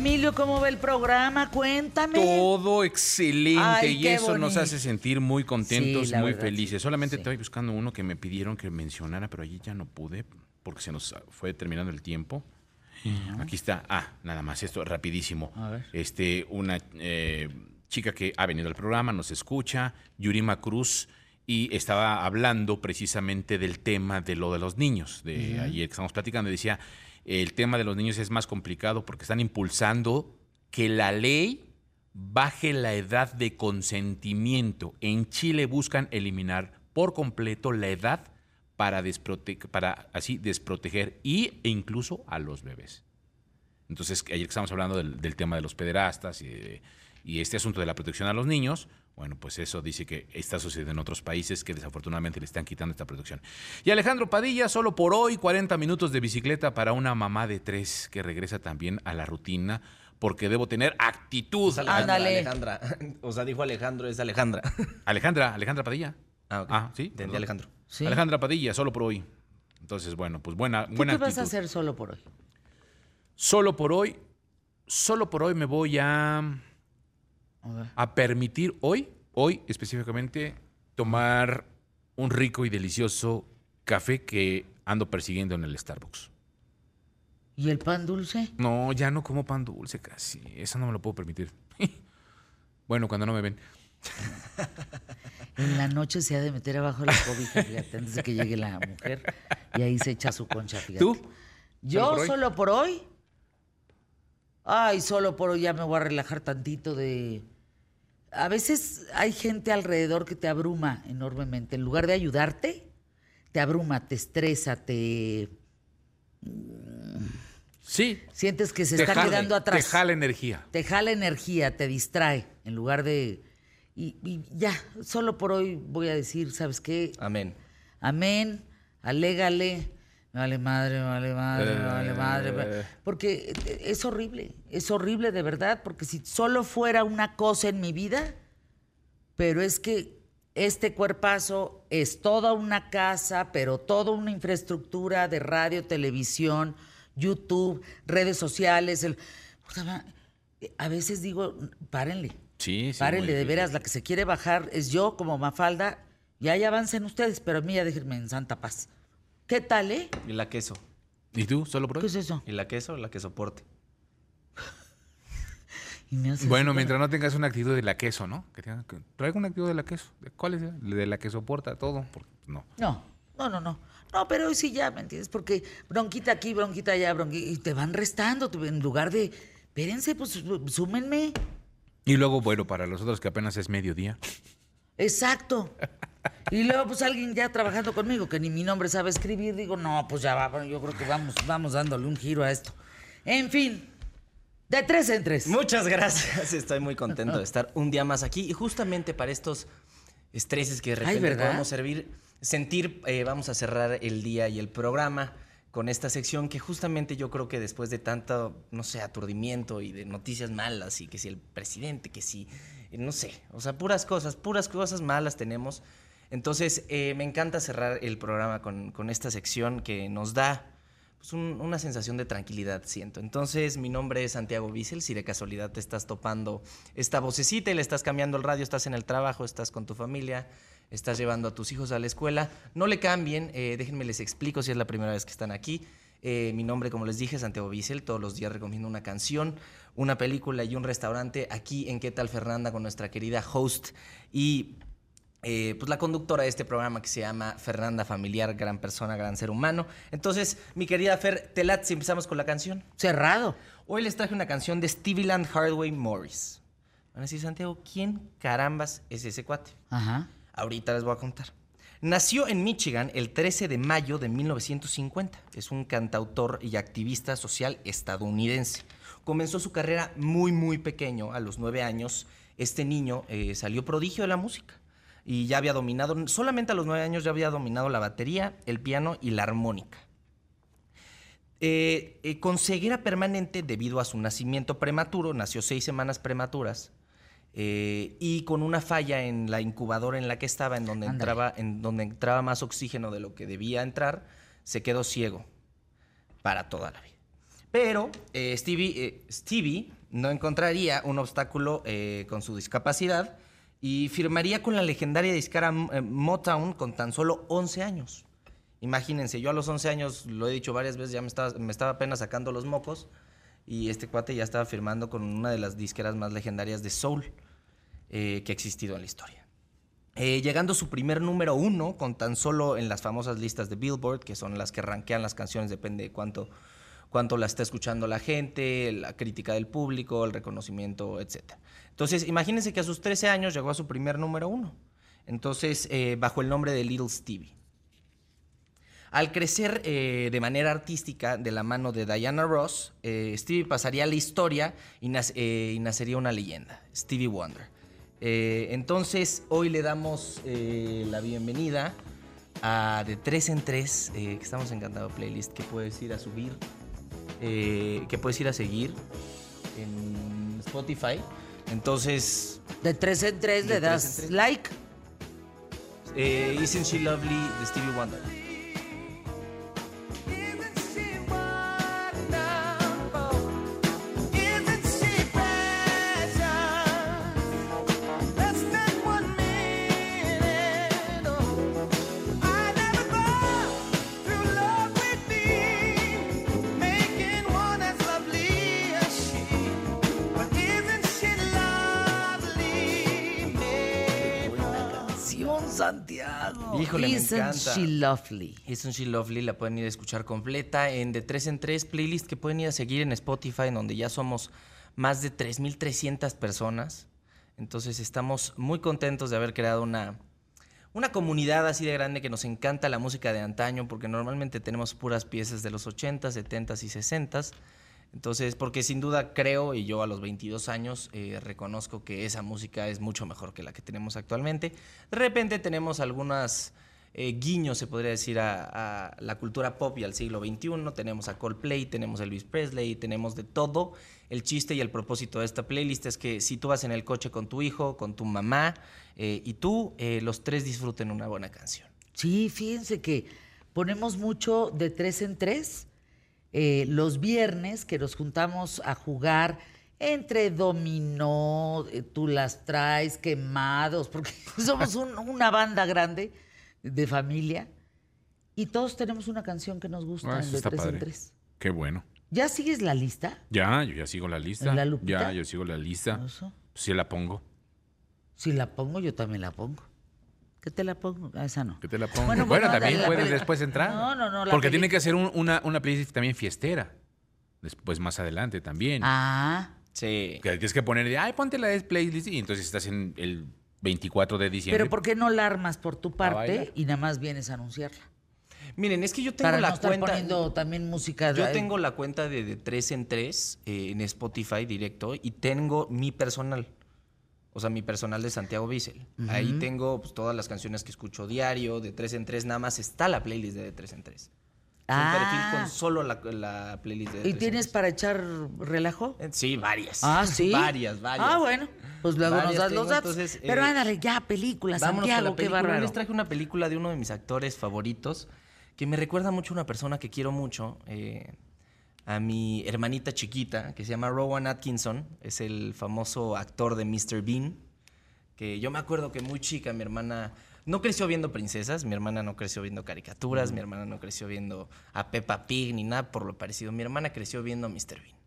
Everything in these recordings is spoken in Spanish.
Emilio, ¿cómo va el programa? Cuéntame. Todo excelente Ay, y eso nos hace sentir muy contentos, Sí, muy verdad, felices. Solamente sí. estoy buscando uno que me pidieron que mencionara, pero allí ya no pude porque se nos fue terminando el tiempo. Aquí está. Ah, nada más esto, rapidísimo. A ver. Este, una eh, chica que ha venido al programa, nos escucha, Yurima Cruz, y estaba hablando precisamente del tema de lo de los niños. De ayer que estamos platicando, y decía, el tema de los niños es más complicado porque están impulsando que la ley baje la edad de consentimiento. En Chile buscan eliminar por completo la edad para, desprote- para así desproteger y, e incluso a los bebés. Entonces, ayer que estamos hablando del, tema de los pederastas y, y este asunto de la protección a los niños, bueno, pues eso dice que está sucediendo en otros países que desafortunadamente le están quitando esta protección. Y Alejandro Padilla, solo por hoy, 40 minutos de bicicleta para una mamá de tres que regresa también a la rutina porque debo tener actitud. Alejandra, Ándale. Alejandra. O sea, dijo Alejandro, es Alejandra. Alejandra, Alejandra Padilla. Ah, ok. Ah, sí. Entendí. Alejandro. Sí. Alejandra Padilla, solo por hoy. Entonces, bueno, pues buena, ¿Tú buena qué vas a hacer solo por hoy? Solo por hoy, solo por hoy me voy a, A permitir hoy, hoy específicamente, tomar un rico y delicioso café que ando persiguiendo en el Starbucks. ¿Y el pan dulce? No, ya no como pan dulce casi. Eso no me lo puedo permitir. bueno, cuando no me ven. En la noche se ha de meter abajo la cobija, fíjate, antes de que llegue la mujer. Y ahí se echa su concha, fíjate. ¿Tú? ¿Yo ¿Solo por hoy? solo por hoy? Ay, solo por hoy ya me voy a relajar tantito de... A veces hay gente alrededor que te abruma enormemente. En lugar de ayudarte, te abruma, te estresa, te... Sí. Sientes que se te está quedando atrás. Te jala energía. te jala energía, te distrae, en lugar de... Y, y ya, solo por hoy voy a decir, ¿sabes qué? Amén. Amén, alégale, vale madre, vale madre, me vale madre. Eh. Porque es horrible, es horrible de verdad, porque si solo fuera una cosa en mi vida, pero es que este cuerpazo es toda una casa, pero toda una infraestructura de radio, televisión, YouTube, redes sociales. el- A veces digo, párenle. Sí, sí. Párenle, de veras, la que se quiere bajar es yo como Mafalda. Ya, ya avancen ustedes, pero a mí ya déjenme en santa paz. ¿Qué tal, eh? Y la queso. ¿Y tú? ¿Solo por ¿Qué es eso? Y la queso, la que soporte. Y me haces- Bueno, mientras no tengas una actitud de la queso, ¿no? Que tenga que traiga una actitud de la queso. ¿De ¿Cuál es? De la que soporta todo. Porque, no. No, no, no, no. No, pero hoy sí ya, ¿me entiendes? Porque bronquita aquí, bronquita allá, bronquita... Y te van restando, tú, en lugar de... Espérense, pues súmenme. Y luego, bueno, para los otros que apenas es mediodía. Exacto. Y luego, pues alguien ya trabajando conmigo, que ni mi nombre sabe escribir, digo, no, pues ya va, yo creo que vamos, vamos dándole un giro a esto. En fin, de tres en tres. Muchas gracias. Estoy muy contento de estar un día más aquí. Y justamente para estos estreses que de repente podemos servir, sentir, eh, vamos a cerrar el día y el programa con esta sección que justamente yo creo que después de tanto, no sé, aturdimiento y de noticias malas y que si el presidente, que si, eh, no sé, o sea, puras cosas, puras cosas malas tenemos. Entonces, eh, me encanta cerrar el programa con, esta sección que nos da pues, un- una sensación de tranquilidad, siento. Entonces, mi nombre es Santiago Bissell. Si de casualidad te estás topando esta vocecita y le estás cambiando el radio, estás en el trabajo, estás con tu familia, estás llevando a tus hijos a la escuela, no le cambien. eh, déjenme les explico si es la primera vez que están aquí. Eh, mi nombre, como les dije, es Santiago Bissell. Todos los días recomiendo una canción, una película y un restaurante aquí en ¿Qué tal Fernanda? con nuestra querida host y eh, pues la conductora de este programa que se llama Fernanda Familiar, gran persona, gran ser humano. Entonces, mi querida Fer, te late si empezamos con la canción. Cerrado. Hoy les traje una canción de Stevie Land Hardway Morris. Van a decir, Santiago, ¿quién carambas es ese cuate? Ajá. Ahorita les voy a contar. Nació en Michigan el 13 de mayo de 1950. Es un cantautor y activista social estadounidense. Comenzó su carrera muy, muy pequeño, a los nueve años. Este niño eh, salió prodigio de la música y ya había dominado, solamente a los nueve años ya había dominado la batería, el piano y la armónica. Eh, eh, con ceguera permanente debido a su nacimiento prematuro, nació seis semanas prematuras, eh, y con una falla en la incubadora en la que estaba, en donde, entraba, en donde entraba más oxígeno de lo que debía entrar, se quedó ciego para toda la vida. Pero eh, Stevie, eh, Stevie no encontraría un obstáculo con su discapacidad y firmaría con la legendaria discara eh, Motown con tan solo 11 años. Imagínense, yo a los 11 años, lo he dicho varias veces, ya me estaba, apenas sacando los mocos y este cuate ya estaba firmando con una de las disqueras más legendarias de soul eh, que ha existido en la historia. Eh, llegando a su primer número uno, con tan solo en las famosas listas de Billboard, que son las que rankean las canciones, depende de cuánto, cuánto la está escuchando la gente, la crítica del público, el reconocimiento, etc. Entonces, imagínense que a sus 13 años llegó a su primer número uno. Entonces, eh, bajo el nombre de Little Stevie. Al crecer eh, de manera artística de la mano de Diana Ross, eh, Stevie pasaría a la historia y, nac- y nacería una leyenda, Stevie Wonder. Entonces, hoy le damos la bienvenida a De Tres en Tres, eh, que estamos encantado playlist, que puedes ir a subir, eh, que puedes ir a seguir en Spotify. Entonces, De tres en tres le das tres. like. eh, Isn't She Lovely de Stevie Wonder. Santiago. Híjole, me Isn't encanta. she lovely? Isn't She Lovely la pueden ir a escuchar completa en de 3 en 3 playlist que pueden ir a seguir en Spotify, en donde ya somos más de 3.300 personas. Entonces estamos muy contentos de haber creado una, una comunidad así de grande que nos encanta la música de antaño, porque normalmente tenemos puras piezas de los 80s, 70s y 60s. Entonces, porque sin duda creo, y yo a los 22 años eh, reconozco que esa música es mucho mejor que la que tenemos actualmente. De repente tenemos algunas eh, guiños, se podría decir, a, la cultura pop y al siglo XXI. Tenemos a Coldplay, tenemos a Elvis Presley, tenemos de todo. El chiste y el propósito de esta playlist es que si tú vas en el coche con tu hijo, con tu mamá eh, y tú, los tres disfruten una buena canción. Sí, fíjense que ponemos mucho de tres en tres. Eh, los viernes que nos juntamos a jugar entre dominó, eh, tú las traes, quemados, porque somos un- una banda grande de familia y todos tenemos una canción que nos gusta Ah, en de tres padre. en tres. Qué bueno. ¿Ya sigues la lista? Ya, yo ya sigo la lista. ¿En la? Ya, yo sigo la lista. Eso. Sí la pongo. Si la pongo, yo también la pongo. ¿Qué te la pongo? Ah, esa no. ¿Qué te la pongo? Bueno, Bueno, bueno, también puedes después entrar. No, no, no, la Porque tiene que hacer un- una, una playlist también fiestera. Después, más adelante también. Ah, Sí. Que tienes que poner, ay, ponte la playlist. Y entonces estás en el 24 de diciembre. pero ¿por qué no la armas por tu parte y nada más vienes a anunciarla? Miren, es que yo tengo Para la no estar cuenta. poniendo también música. Yo tengo la cuenta de, de 3 en 3 eh, en Spotify directo y tengo mi personal. O sea, mi personal de Santiago Bissell. Ahí tengo pues, todas las canciones que escucho diario, de 3 en 3 nada más está la playlist de, de 3 en 3. un perfil Ah, con solo la, la playlist de, ¿y 3 en tienes 3. para echar relajo? Eh, Sí, varias. Ah, sí. Varias, varias. Ah, bueno, pues luego nos das los datos. entonces, Pero eh, ándale, ya, película, Vámonos con la Santiago, qué película. Bárbaro. Les traje una película de uno de mis actores favoritos que me recuerda mucho a una persona que quiero mucho, eh, a mi hermanita chiquita, que se llama Rowan Atkinson. Es el famoso actor de Mr. Bean. Que yo me acuerdo que muy chica mi hermana no creció viendo princesas, mi hermana no creció viendo caricaturas, mi hermana no creció viendo a Peppa Pig ni nada por lo parecido. Mi hermana creció viendo a Mr. Bean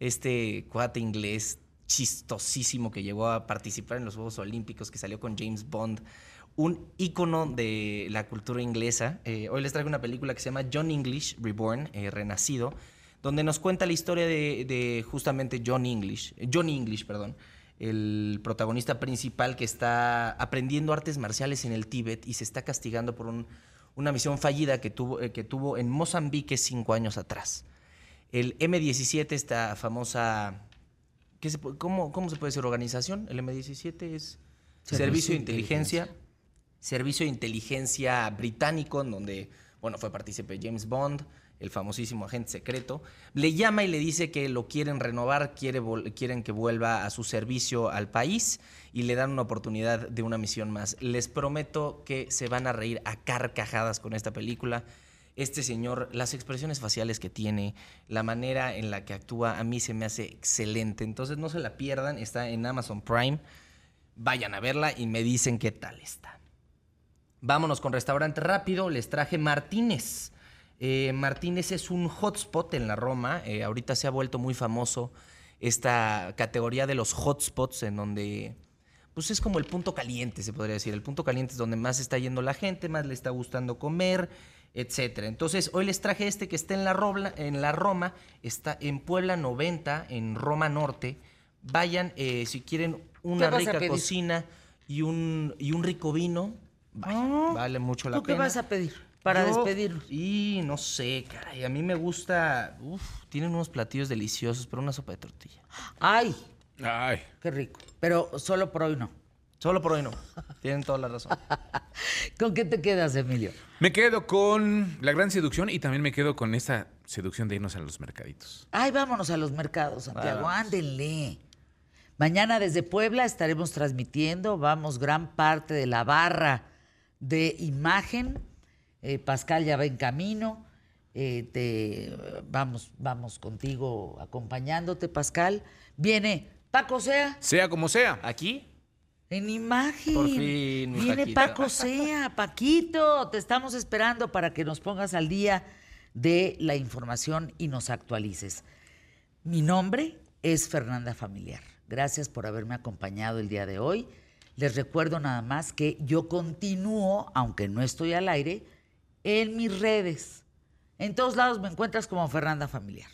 este cuate inglés chistosísimo que llegó a participar en los Juegos Olímpicos, que salió con James Bond, un ícono de la cultura inglesa. Eh, hoy les traigo una película que se llama John English Reborn, eh, Renacido, donde nos cuenta la historia de, de justamente John English, eh, John English, perdón, el protagonista principal que está aprendiendo artes marciales en el Tíbet y se está castigando por un- una misión fallida que tuvo, eh, que tuvo en Mozambique cinco años atrás. El M17, esta famosa. ¿qué se pu- cómo, cómo se puede decir organización? El M17 es Servicio Servicio, de de Inteligencia. Servicio de Inteligencia británico, en donde, bueno, fue partícipe James Bond, el famosísimo agente secreto. Le llama y le dice que lo quieren renovar, quieren que vuelva a su servicio al país y le dan una oportunidad de una misión más. Les prometo que se van a reír a carcajadas con esta película. Este señor, las expresiones faciales que tiene, la manera en la que actúa, a mí se me hace excelente. Entonces no se la pierdan, está en Amazon Prime. Vayan a verla y me dicen qué tal está. Vámonos con restaurante rápido. Les traje Martínez. Eh, Martínez es un hotspot en la Roma. eh, ahorita se ha vuelto muy famoso esta categoría de los hotspots en donde pues es como el punto caliente, se podría decir. El punto caliente es donde más está yendo la gente, más le está gustando comer, etcétera. Entonces, hoy les traje este que está en la, Robla- en la Roma, está en Puebla 90, en Roma Norte. Vayan, eh, si quieren una ¿Qué vas a rica cocina y un, y un rico vino, Ah, vale mucho la ¿Tú qué pena. vas a pedir para Yo- despedirnos? Y no sé, caray, a mí me gusta, uf, tienen unos platillos deliciosos, pero una sopa de tortilla. Ay, Ay. qué rico. Pero solo por hoy no. Solo por hoy no, tienen toda la razón. ¿Con qué te quedas, Emilio? Me quedo con la gran seducción y también me quedo con esta seducción de irnos a los mercaditos. Ay, vámonos a los mercados, Santiago. Vamos. Ándenle. Mañana desde Puebla estaremos transmitiendo, vamos, gran parte de la barra de imagen. Eh, Pascal ya va en camino. Eh, te, vamos, vamos contigo acompañándote, Pascal. Viene Paco Sea Sea como sea. Aquí, en imagen. Por fin, mi Viene Paquito. Paco Sea, Paquito. Te estamos esperando para que nos pongas al día de la información y nos actualices. Mi nombre es Fernanda Familiar. Gracias por haberme acompañado el día de hoy. Les recuerdo nada más que yo continúo, aunque no estoy al aire, en mis redes. En todos lados me encuentras como Fernanda Familiar.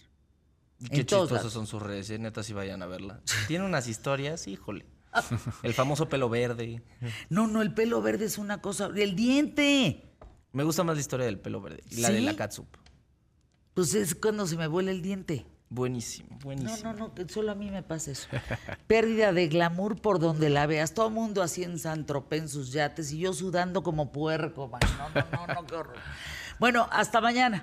Qué chistosas son sus redes, eh, neta, si vayan a verla. Tiene unas historias, híjole. El famoso pelo verde. No, no, el pelo verde es una cosa. El diente. Me gusta más la historia del pelo verde. y La de la catsup. Pues es cuando se me vuela el diente. Buenísimo, No, buenísimo. no, no, que solo a mí me pasa eso. Pérdida de glamour por donde la veas. Todo el mundo así en San Tropez en sus yates y yo sudando como puerco, man. No, no, no, no, qué horror. Bueno, hasta mañana.